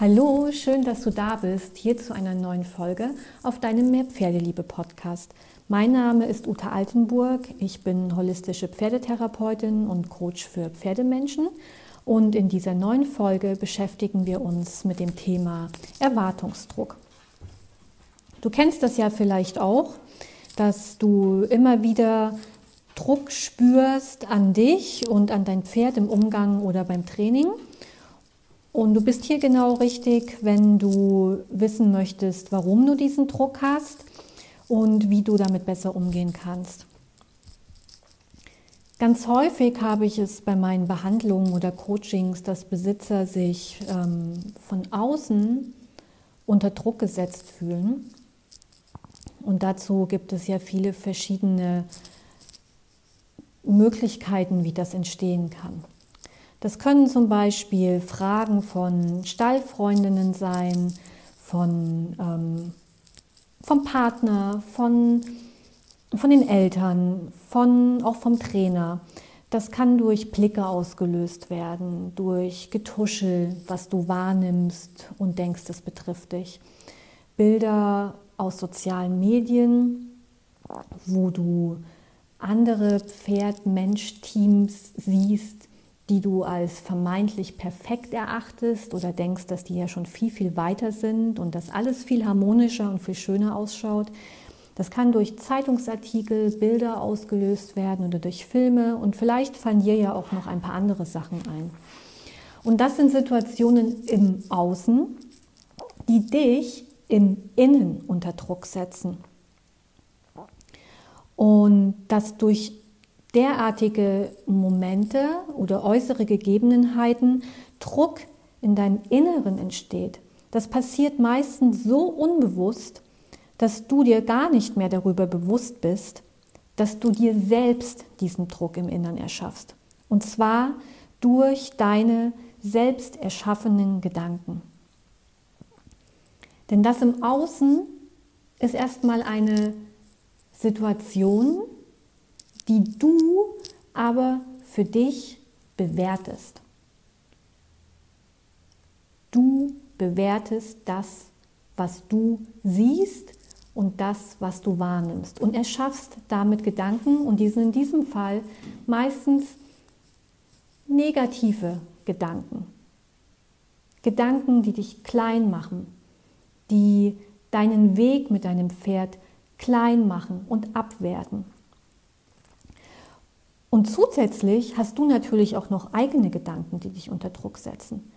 Hallo, schön, dass du da bist, hier zu einer neuen Folge auf deinem Mehr Pferdeliebe Podcast. Mein Name ist Uta Altenburg, ich bin holistische Pferdetherapeutin und Coach für Pferdemenschen und in dieser neuen Folge beschäftigen wir uns mit dem Thema Erwartungsdruck. Du kennst das ja vielleicht auch, dass du immer wieder Druck spürst an dich und an dein Pferd im Umgang oder beim Training. Und du bist hier genau richtig, wenn du wissen möchtest, warum du diesen Druck hast und wie du damit besser umgehen kannst. Ganz häufig habe ich es bei meinen Behandlungen oder Coachings, dass Besitzer sich ähm, von außen unter Druck gesetzt fühlen. Und dazu gibt es ja viele verschiedene Möglichkeiten, wie das entstehen kann. Das können zum Beispiel Fragen von Stallfreundinnen sein, von, ähm, vom Partner, von, von den Eltern, von, auch vom Trainer. Das kann durch Blicke ausgelöst werden, durch Getuschel, was du wahrnimmst und denkst, es betrifft dich. Bilder aus sozialen Medien, wo du andere Pferd-Mensch-Teams siehst, die du als vermeintlich perfekt erachtest oder denkst, dass die ja schon viel, viel weiter sind und dass alles viel harmonischer und viel schöner ausschaut. Das kann durch Zeitungsartikel, Bilder ausgelöst werden oder durch Filme und vielleicht fallen dir ja auch noch ein paar andere Sachen ein. Und das sind Situationen im Außen, die dich im Innen unter Druck setzen. Und das durch derartige Momente oder äußere Gegebenheiten Druck in deinem Inneren entsteht. Das passiert meistens so unbewusst, dass du dir gar nicht mehr darüber bewusst bist, dass du dir selbst diesen Druck im Inneren erschaffst. Und zwar durch deine selbst erschaffenen Gedanken. Denn das im Außen ist erstmal eine Situation, die du aber für dich bewertest. Du bewertest das, was du siehst und das, was du wahrnimmst und erschaffst damit Gedanken und die sind in diesem Fall meistens negative Gedanken. Gedanken, die dich klein machen, die deinen Weg mit deinem Pferd klein machen und abwerten. Und zusätzlich hast du natürlich auch noch eigene Gedanken, die dich unter Druck setzen.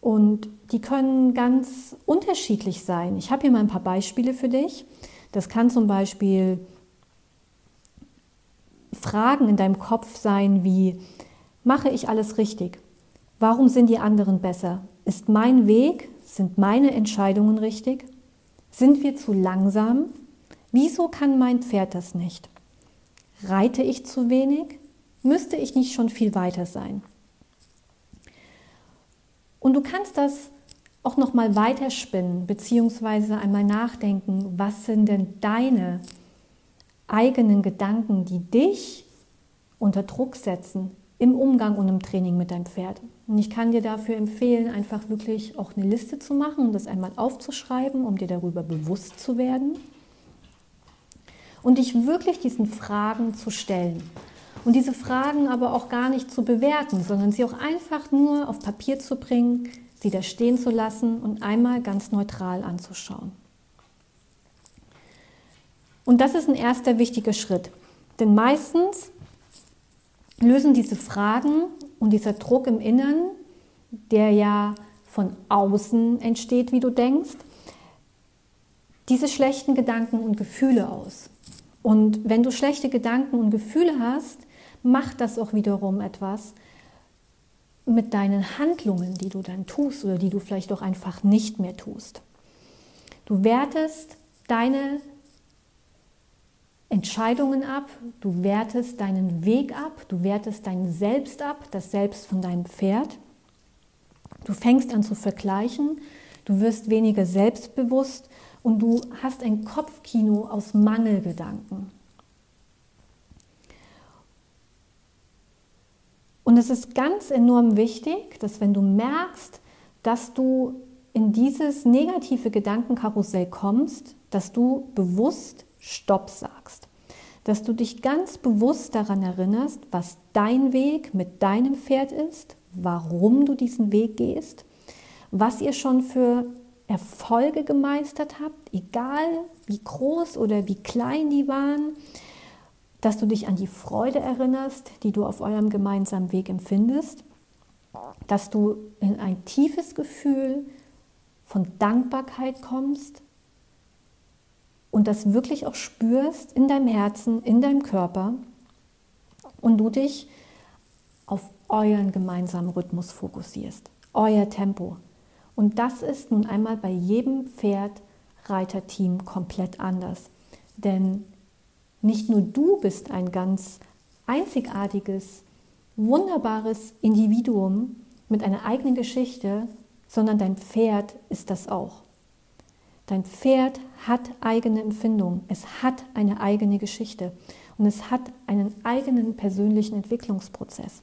Und die können ganz unterschiedlich sein. Ich habe hier mal ein paar Beispiele für dich. Das kann zum Beispiel Fragen in deinem Kopf sein wie, mache ich alles richtig? Warum sind die anderen besser? Ist mein Weg, sind meine Entscheidungen richtig? Sind wir zu langsam? Wieso kann mein Pferd das nicht? Reite ich zu wenig? Müsste ich nicht schon viel weiter sein? Und du kannst das auch noch mal weiterspinnen beziehungsweise einmal nachdenken, was sind denn deine eigenen Gedanken, die dich unter Druck setzen im Umgang und im Training mit deinem Pferd. Und ich kann dir dafür empfehlen, einfach wirklich auch eine Liste zu machen und das einmal aufzuschreiben, um dir darüber bewusst zu werden und dich wirklich diesen Fragen zu stellen. Und diese Fragen aber auch gar nicht zu bewerten, sondern sie auch einfach nur auf Papier zu bringen, sie da stehen zu lassen und einmal ganz neutral anzuschauen. Und das ist ein erster wichtiger Schritt. Denn meistens lösen diese Fragen und dieser Druck im Innern, der ja von außen entsteht, wie du denkst, diese schlechten Gedanken und Gefühle aus. Und wenn du schlechte Gedanken und Gefühle hast, macht das auch wiederum etwas mit deinen Handlungen, die du dann tust oder die du vielleicht auch einfach nicht mehr tust. Du wertest deine Entscheidungen ab, du wertest deinen Weg ab, du wertest dein Selbst ab, das Selbst von deinem Pferd. Du fängst an zu vergleichen, du wirst weniger selbstbewusst und du hast ein Kopfkino aus Mangelgedanken. Und es ist ganz enorm wichtig, dass wenn du merkst, dass du in dieses negative Gedankenkarussell kommst, dass du bewusst Stopp sagst. Dass du dich ganz bewusst daran erinnerst, was dein Weg mit deinem Pferd ist, warum du diesen Weg gehst, was ihr schon für Erfolge gemeistert habt, egal wie groß oder wie klein die waren, dass du dich an die Freude erinnerst, die du auf eurem gemeinsamen Weg empfindest, dass du in ein tiefes Gefühl von Dankbarkeit kommst und das wirklich auch spürst in deinem Herzen, in deinem Körper und du dich auf euren gemeinsamen Rhythmus fokussierst, euer Tempo. Und das ist nun einmal bei jedem Pferd-Reiter-Team komplett anders. Denn nicht nur du bist ein ganz einzigartiges, wunderbares Individuum mit einer eigenen Geschichte, sondern dein Pferd ist das auch. Dein Pferd hat eigene Empfindungen, es hat eine eigene Geschichte und es hat einen eigenen persönlichen Entwicklungsprozess.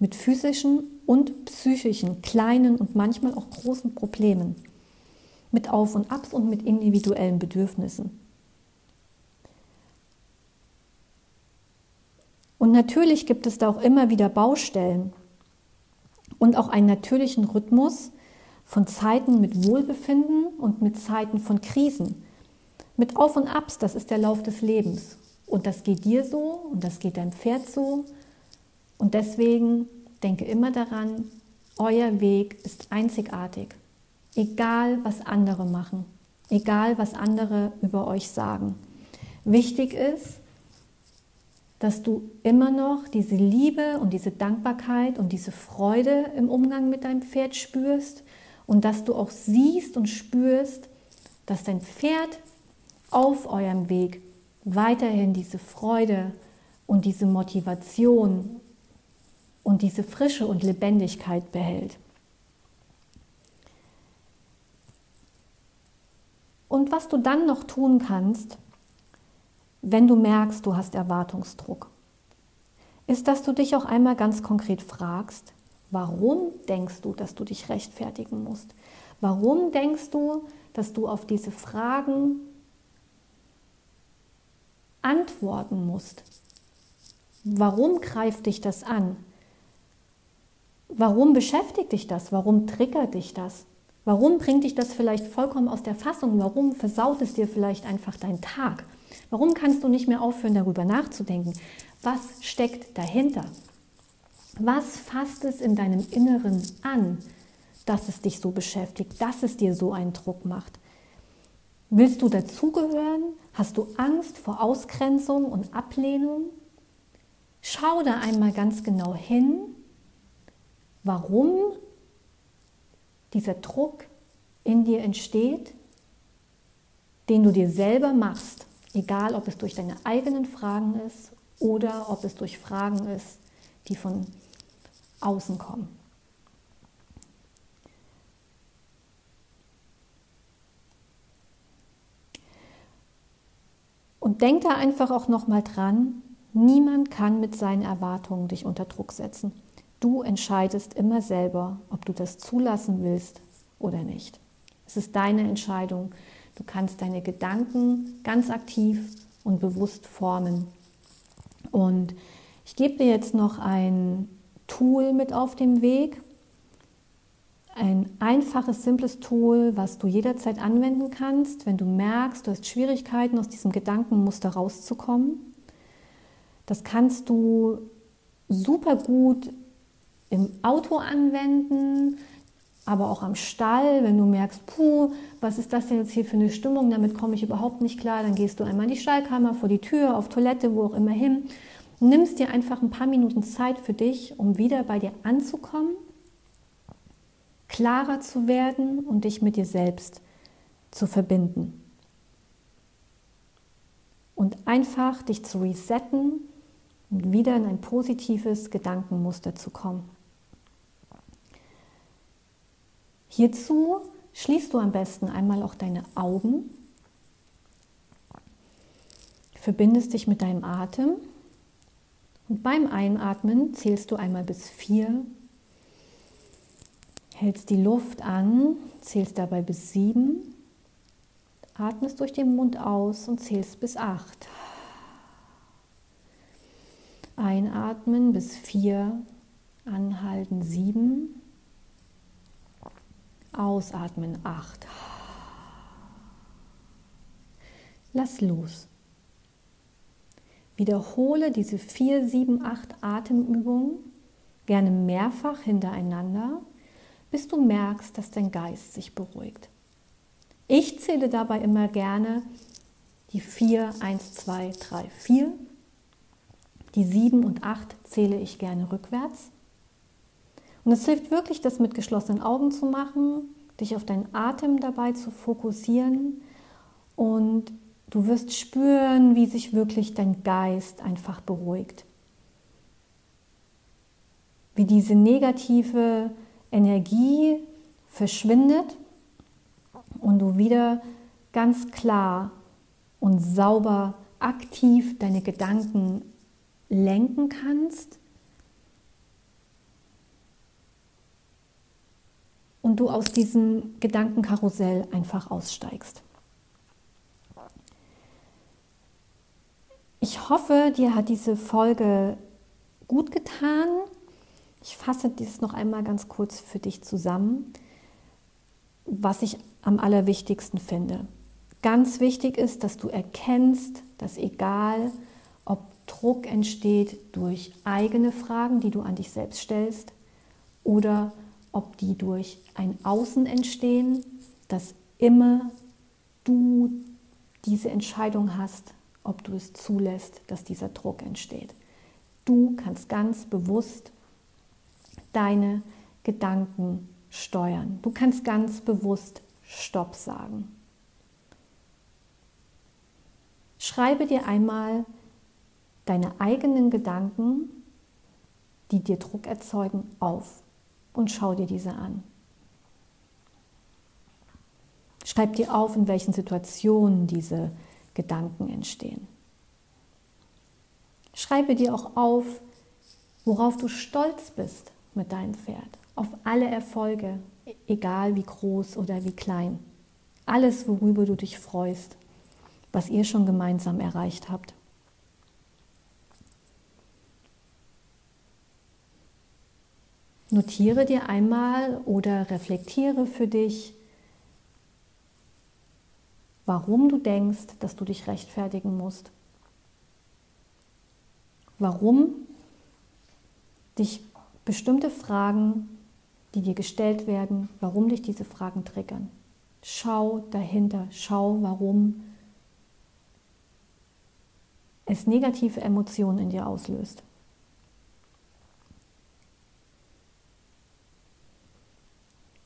Mit physischen und psychischen, kleinen und manchmal auch großen Problemen. Mit Auf und Abs und mit individuellen Bedürfnissen. Und natürlich gibt es da auch immer wieder Baustellen und auch einen natürlichen Rhythmus von Zeiten mit Wohlbefinden und mit Zeiten von Krisen. Mit Auf und Abs, das ist der Lauf des Lebens. Und das geht dir so und das geht deinem Pferd so. Und deswegen denke immer daran, euer Weg ist einzigartig. Egal, was andere machen, egal, was andere über euch sagen. Wichtig ist, dass du immer noch diese Liebe und diese Dankbarkeit und diese Freude im Umgang mit deinem Pferd spürst und dass du auch siehst und spürst, dass dein Pferd auf eurem Weg weiterhin diese Freude und diese Motivation und diese Frische und Lebendigkeit behält. Und was du dann noch tun kannst, wenn du merkst, du hast Erwartungsdruck, ist, dass du dich auch einmal ganz konkret fragst, warum denkst du, dass du dich rechtfertigen musst? Warum denkst du, dass du auf diese Fragen antworten musst? Warum greift dich das an? Warum beschäftigt dich das? Warum triggert dich das? Warum bringt dich das vielleicht vollkommen aus der Fassung? Warum versaut es dir vielleicht einfach deinen Tag? Warum kannst du nicht mehr aufhören, darüber nachzudenken? Was steckt dahinter? Was fasst es in deinem Inneren an, dass es dich so beschäftigt, dass es dir so einen Druck macht? Willst du dazugehören? Hast du Angst vor Ausgrenzung und Ablehnung? Schau da einmal ganz genau hin, warum dieser Druck in dir entsteht, den du dir selber machst. Egal, ob es durch deine eigenen Fragen ist oder ob es durch Fragen ist, die von außen kommen. Und denk da einfach auch noch mal dran, niemand kann mit seinen Erwartungen dich unter Druck setzen. Du entscheidest immer selber, ob du das zulassen willst oder nicht. Es ist deine Entscheidung. Du kannst deine Gedanken ganz aktiv und bewusst formen. Und ich gebe dir jetzt noch ein Tool mit auf dem Weg. Ein einfaches, simples Tool, was du jederzeit anwenden kannst, wenn du merkst, du hast Schwierigkeiten, aus diesem Gedankenmuster rauszukommen. Das kannst du super gut im Auto anwenden, aber auch am Stall, wenn du merkst, puh, was ist das denn jetzt hier für eine Stimmung, damit komme ich überhaupt nicht klar, dann gehst du einmal in die Stallkammer, vor die Tür, auf Toilette, wo auch immer hin. Nimmst dir einfach ein paar Minuten Zeit für dich, um wieder bei dir anzukommen, klarer zu werden und dich mit dir selbst zu verbinden. Und einfach dich zu resetten und wieder in ein positives Gedankenmuster zu kommen. Hierzu schließt du am besten einmal auch deine Augen, verbindest dich mit deinem Atem und beim Einatmen zählst du einmal bis vier, Hältst die Luft an, zählst dabei bis sieben, atmest durch den Mund aus und zählst bis acht. Einatmen bis vier, anhalten sieben, ausatmen acht. Lass los. Wiederhole diese vier, sieben, acht Atemübungen gerne mehrfach hintereinander, bis du merkst, dass dein Geist sich beruhigt. Ich zähle dabei immer gerne die 4, 1, 2, 3, 4. Die 7 und 8 zähle ich gerne rückwärts. Und es hilft wirklich, das mit geschlossenen Augen zu machen, dich auf deinen Atem dabei zu fokussieren und Du wirst spüren, wie sich wirklich dein Geist einfach beruhigt. Wie diese negative Energie verschwindet und du wieder ganz klar und sauber aktiv deine Gedanken lenken kannst und du aus diesem Gedankenkarussell einfach aussteigst. Ich hoffe, dir hat diese Folge gut getan. Ich fasse dies noch einmal ganz kurz für dich zusammen, was ich am allerwichtigsten finde. Ganz wichtig ist, dass du erkennst, dass egal, ob Druck entsteht durch eigene Fragen, die du an dich selbst stellst, oder ob die durch ein Außen entstehen, dass immer du diese Entscheidung hast, ob du es zulässt, dass dieser Druck entsteht. Du kannst ganz bewusst deine Gedanken steuern. Du kannst ganz bewusst Stopp sagen. Schreibe dir einmal deine eigenen Gedanken, die dir Druck erzeugen, auf und schau dir diese an. Schreib dir auf, in welchen Situationen diese Gedanken entstehen. Schreibe dir auch auf, worauf du stolz bist mit deinem Pferd, auf alle Erfolge, egal wie groß oder wie klein. Alles, worüber du dich freust, was ihr schon gemeinsam erreicht habt. Notiere dir einmal oder reflektiere für dich, warum du denkst, dass du dich rechtfertigen musst. Warum dich bestimmte Fragen, die dir gestellt werden, warum dich diese Fragen triggern. Schau dahinter, schau, warum es negative Emotionen in dir auslöst.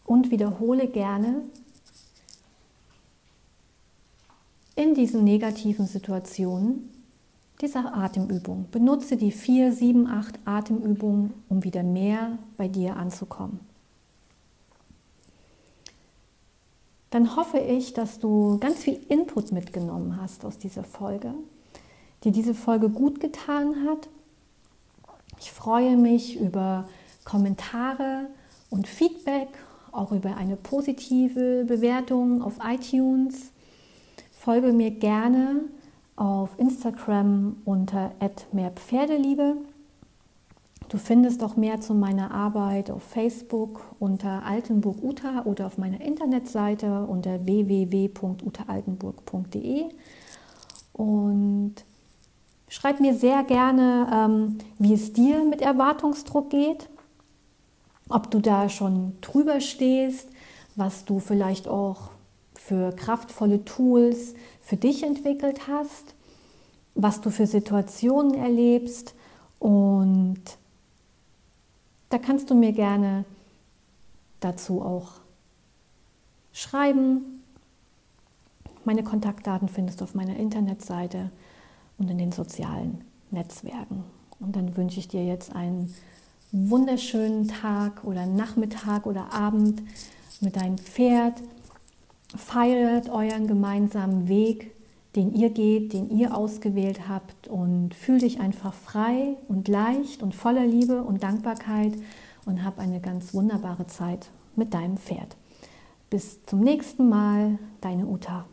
Und wiederhole gerne in diesen negativen Situationen dieser Atemübung. Benutze die 4, 7, 8 Atemübungen, um wieder mehr bei dir anzukommen. Dann hoffe ich, dass du ganz viel Input mitgenommen hast aus dieser Folge, dir diese Folge gut getan hat. Ich freue mich über Kommentare und Feedback, auch über eine positive Bewertung auf iTunes. Folge mir gerne auf Instagram unter @mehrpferdeliebe. Du findest auch mehr zu meiner Arbeit auf Facebook unter Altenburg Uta oder auf meiner Internetseite unter www.utaaltenburg.de. Und schreib mir sehr gerne, ähm, wie es dir mit Erwartungsdruck geht, ob du da schon drüber stehst, was du vielleicht auch für kraftvolle Tools für dich entwickelt hast, was du für Situationen erlebst und da kannst du mir gerne dazu auch schreiben. Meine Kontaktdaten findest du auf meiner Internetseite und in den sozialen Netzwerken. Und dann wünsche ich dir jetzt einen wunderschönen Tag oder Nachmittag oder Abend mit deinem Pferd feiert euren gemeinsamen Weg, den ihr geht, den ihr ausgewählt habt und fühl dich einfach frei und leicht und voller Liebe und Dankbarkeit und hab eine ganz wunderbare Zeit mit deinem Pferd. Bis zum nächsten Mal, deine Uta.